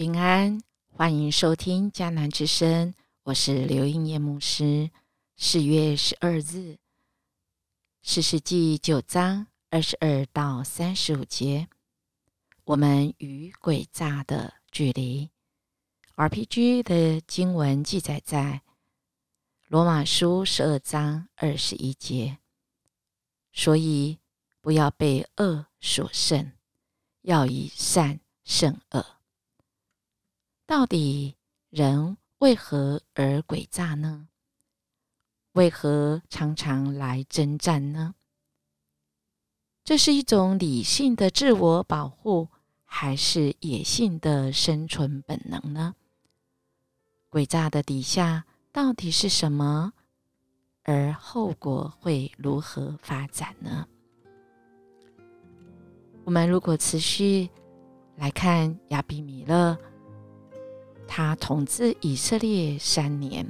平安，欢迎收听迦南之声，我是刘英叶牧师。四月十二日，四世纪九章二十二到三十五节，我们与诡诈的距离。RPG 的经文记载在罗马书十二章二十一节，所以不要被恶所胜，要以善胜恶。到底人为何而诡诈呢？为何常常来征战呢？这是一种理性的自我保护，还是野性的生存本能呢？诡诈的底下到底是什么？而后果会如何发展呢？我们如果持续来看亚比米勒。他统治以色列三年，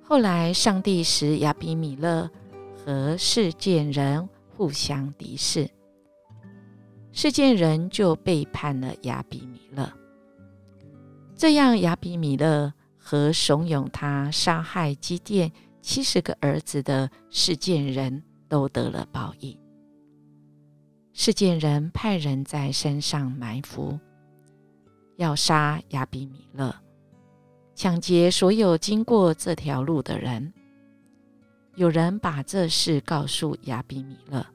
后来上帝使亚比米勒和世件人互相敌视，世件人就背叛了亚比米勒。这样，亚比米勒和怂恿他杀害基甸七十个儿子的世件人都得了报应。世件人派人在山上埋伏。要杀亚比米勒，抢劫所有经过这条路的人。有人把这事告诉亚比米勒，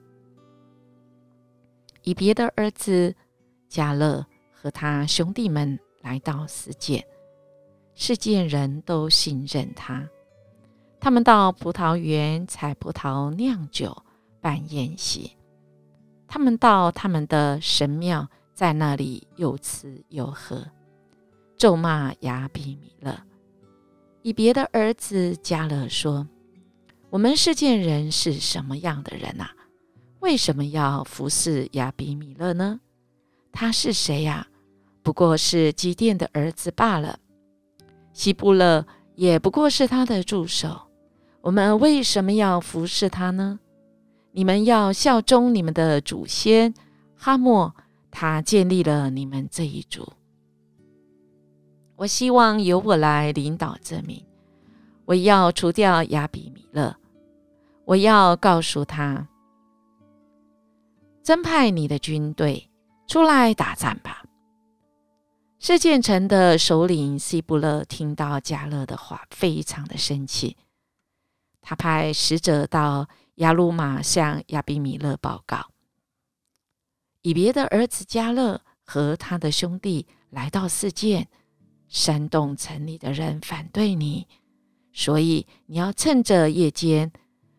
以别的儿子加勒和他兄弟们来到世界，世界人都信任他。他们到葡萄园采葡萄酿酒办宴席，他们到他们的神庙。在那里又吃又喝，咒骂亚比米勒。以别的儿子加勒说：“我们世件人是什么样的人啊？为什么要服侍亚比米勒呢？他是谁呀？不过是基甸的儿子罢了。希布勒也不过是他的助手。我们为什么要服侍他呢？你们要效忠你们的祖先哈莫。”他建立了你们这一族。我希望由我来领导这名。我要除掉亚比米勒。我要告诉他：增派你的军队出来打仗吧。事件城的首领希布勒听到加勒的话，非常的生气。他派使者到亚鲁马向亚比米勒报告。以别的儿子加勒和他的兄弟来到世界，煽动城里的人反对你，所以你要趁着夜间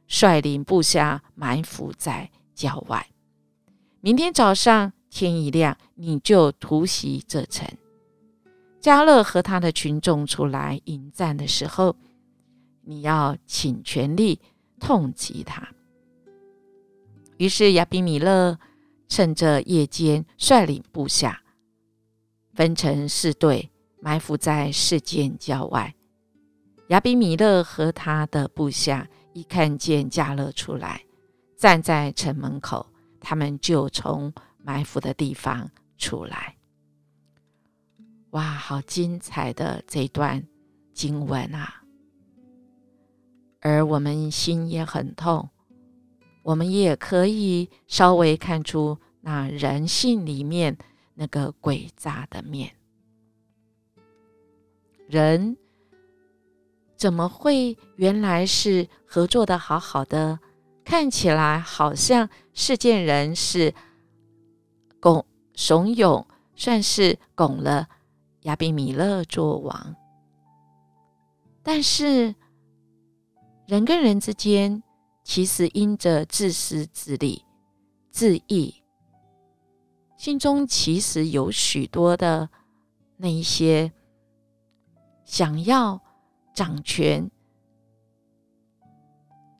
率领部下埋伏在郊外。明天早上天一亮，你就突袭这城。加勒和他的群众出来迎战的时候，你要请全力痛击他。于是亚比米勒。趁着夜间，率领部下分成四队，埋伏在事件郊外。亚比米勒和他的部下一看见加勒出来，站在城门口，他们就从埋伏的地方出来。哇，好精彩的这段经文啊！而我们心也很痛。我们也可以稍微看出那人性里面那个诡诈的面。人怎么会原来是合作的好好的？看起来好像事件人是拱怂恿，算是拱了亚比米勒做王。但是人跟人之间。其实因着自私自利、自义，心中其实有许多的那一些想要掌权、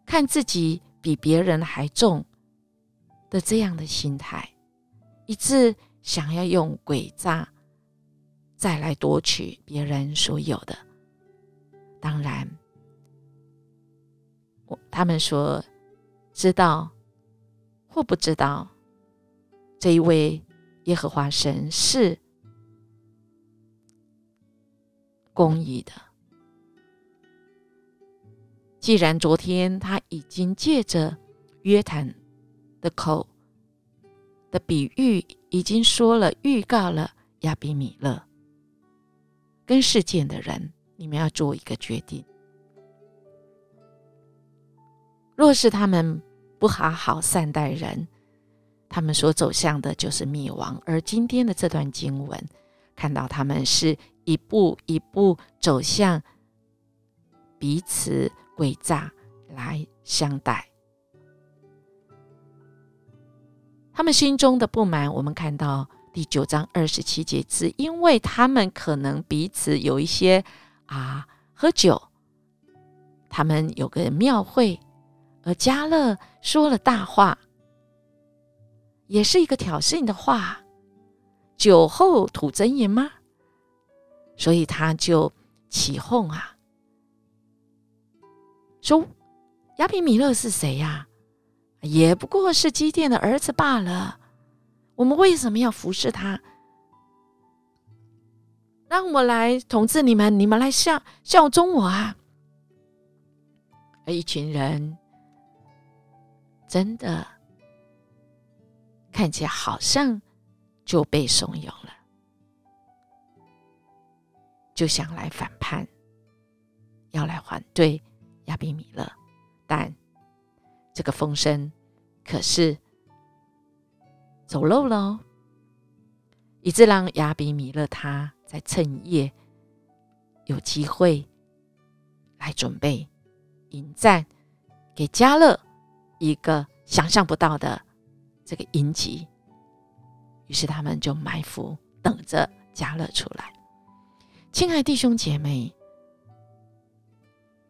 看自己比别人还重的这样的心态，以致想要用诡诈再来夺取别人所有的。当然。他们说：“知道或不知道，这一位耶和华神是公义的。既然昨天他已经借着约坦的口的比喻，已经说了预告了亚比米勒跟事件的人，你们要做一个决定。若是他们不好好善待人，他们所走向的就是灭亡。而今天的这段经文，看到他们是一步一步走向彼此诡诈来相待。他们心中的不满，我们看到第九章二十七节，只因为他们可能彼此有一些啊喝酒，他们有个庙会。而加勒说了大话，也是一个挑衅的话，酒后吐真言吗？所以他就起哄啊，说亚比米勒是谁呀？也不过是基甸的儿子罢了。我们为什么要服侍他？让我来统治你们，你们来效效忠我啊！而一群人。真的看起来好像就被怂恿了，就想来反叛，要来反对亚比米勒，但这个风声可是走漏了哦，以致让亚比米勒他在趁夜有机会来准备迎战，给加勒。一个想象不到的这个迎击，于是他们就埋伏，等着加勒出来。亲爱弟兄姐妹，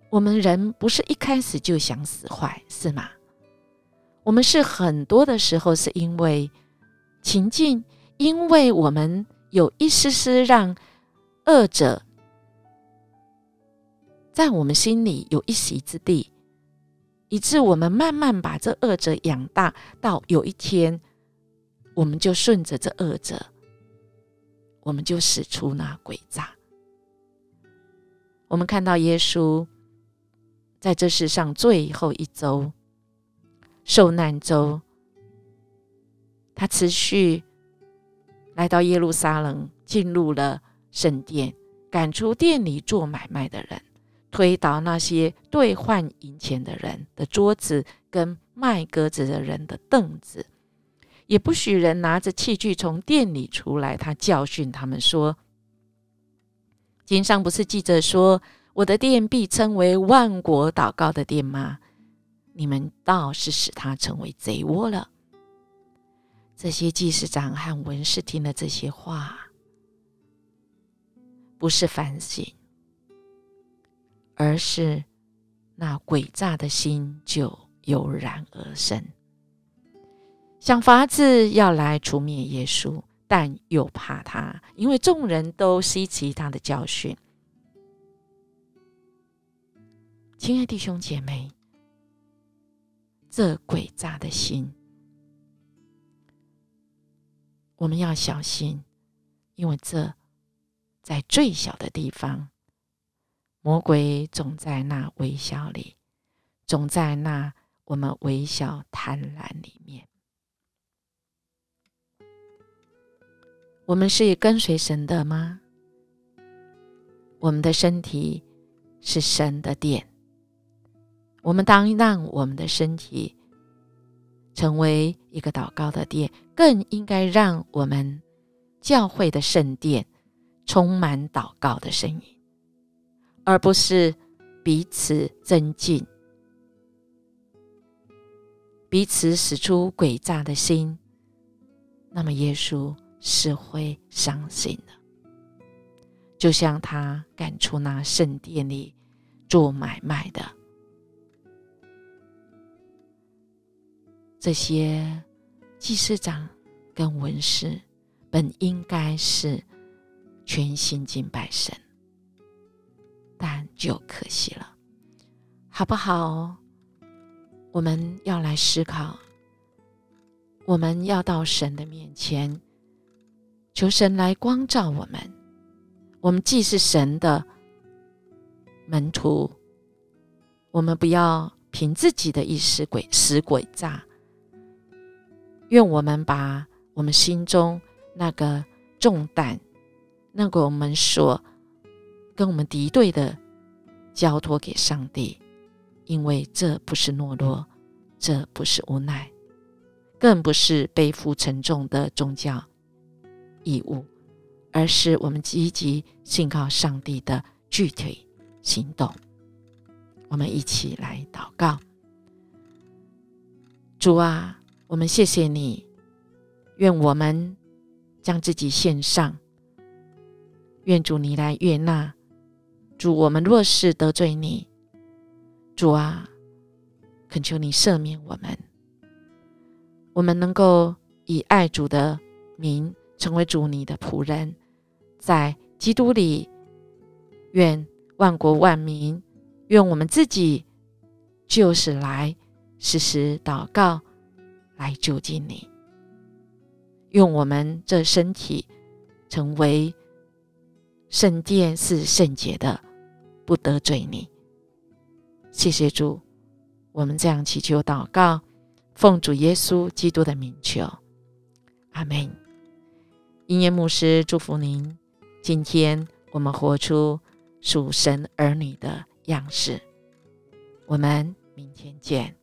我们人不是一开始就想死坏，是吗？我们是很多的时候是因为情境，因为我们有一丝丝让恶者在我们心里有一席之地。以致我们慢慢把这恶者养大，到有一天，我们就顺着这恶者，我们就使出那诡诈。我们看到耶稣在这世上最后一周受难周，他持续来到耶路撒冷，进入了圣殿，赶出店里做买卖的人。推倒那些兑换银钱的人的桌子，跟卖鸽子的人的凳子，也不许人拿着器具从店里出来。他教训他们说：“经上不是记着说，我的殿必称为万国祷告的殿吗？你们倒是使他成为贼窝了。”这些祭司长和文士听了这些话，不是反省。而是那诡诈的心就油然而生，想法子要来除灭耶稣，但又怕他，因为众人都吸取他的教训。亲爱弟兄姐妹，这诡诈的心，我们要小心，因为这在最小的地方。魔鬼总在那微笑里，总在那我们微笑贪婪里面。我们是跟随神的吗？我们的身体是神的殿，我们当让我们的身体成为一个祷告的殿，更应该让我们教会的圣殿充满祷告的声音。而不是彼此增进，彼此使出诡诈的心，那么耶稣是会伤心的。就像他赶出那圣殿里做买卖的这些祭司长跟文士，本应该是全心敬拜神。但就可惜了，好不好？我们要来思考，我们要到神的面前，求神来光照我们。我们既是神的门徒，我们不要凭自己的意识鬼使鬼诈。愿我们把我们心中那个重担，那个我们所跟我们敌对的，交托给上帝，因为这不是懦弱，这不是无奈，更不是背负沉重的宗教义务，而是我们积极信靠上帝的具体行动。我们一起来祷告，主啊。我们谢谢你，愿我们将自己献上，愿主你来悦纳。主，我们若是得罪你，主啊，恳求你赦免我们。我们能够以爱主的名成为主你的仆人，在基督里，愿万国万民，愿我们自己就是来时时祷告。来就近你，用我们这身体成为圣殿，是圣洁的，不得罪你。谢谢主，我们这样祈求祷告，奉主耶稣基督的名求，阿门。音乐牧师祝福您，今天我们活出属神儿女的样式。我们明天见。